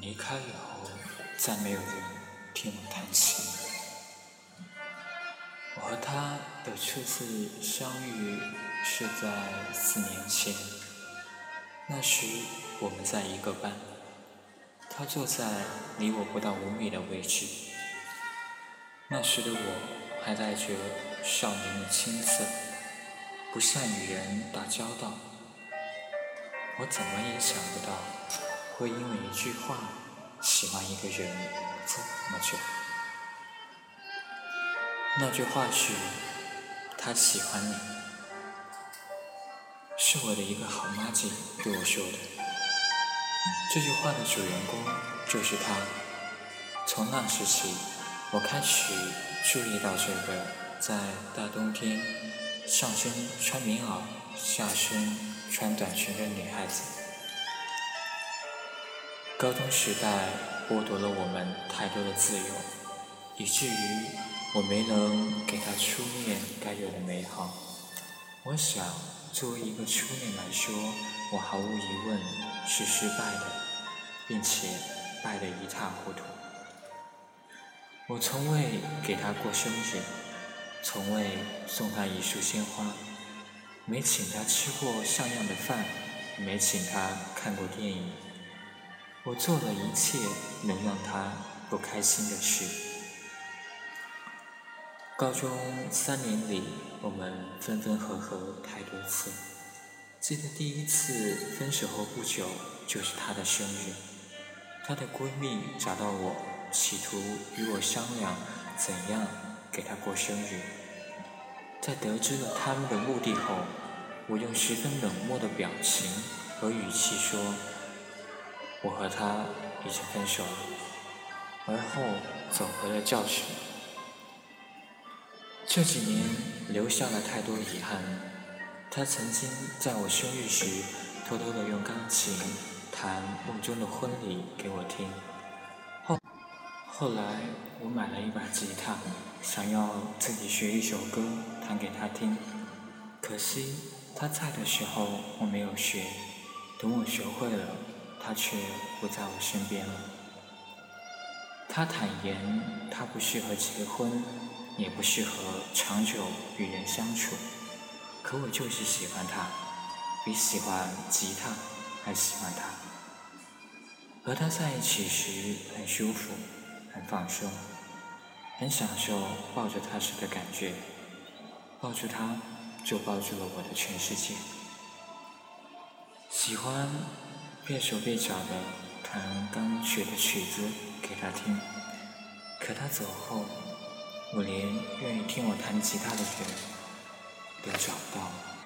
离开以后，再没有人听我弹琴。我和他的初次相遇是在四年前，那时我们在一个班，他坐在离我不到五米的位置。那时的我还带着少年的青涩，不善与人打交道。我怎么也想不到，会因为一句话喜欢一个人这么久。那句话是“他喜欢你”，是我的一个好妈姐对我说的。这句话的主人公就是他。从那时起，我开始注意到这个在大冬天上身穿棉袄、下身。穿短裙的女孩子，高中时代剥夺了我们太多的自由，以至于我没能给她初恋该有的美好。我想，作为一个初恋来说，我毫无疑问是失败的，并且败得一塌糊涂。我从未给她过生日，从未送她一束鲜花。没请他吃过像样的饭，没请他看过电影，我做了一切能让他不开心的事。高中三年里，我们分分合合太多次，记得第一次分手后不久就是她的生日，她的闺蜜找到我，企图与我商量怎样给她过生日。在得知了他们的目的后，我用十分冷漠的表情和语气说：“我和他已经分手了。”而后走回了教室。这几年留下了太多遗憾。他曾经在我生日时偷偷的用钢琴弹《梦中的婚礼》给我听。后后来我买了一把吉他，想要自己学一首歌弹给他听，可惜。他在的时候我没有学，等我学会了，他却不在我身边了。他坦言他不适合结婚，也不适合长久与人相处，可我就是喜欢他，比喜欢吉他还喜欢他。和他在一起时很舒服，很放松，很享受抱着他时的感觉，抱住他。就抱住了我的全世界。喜欢蹑手蹑脚的弹刚学的曲子给他听，可他走后，我连愿意听我弹吉他的人都找不到了。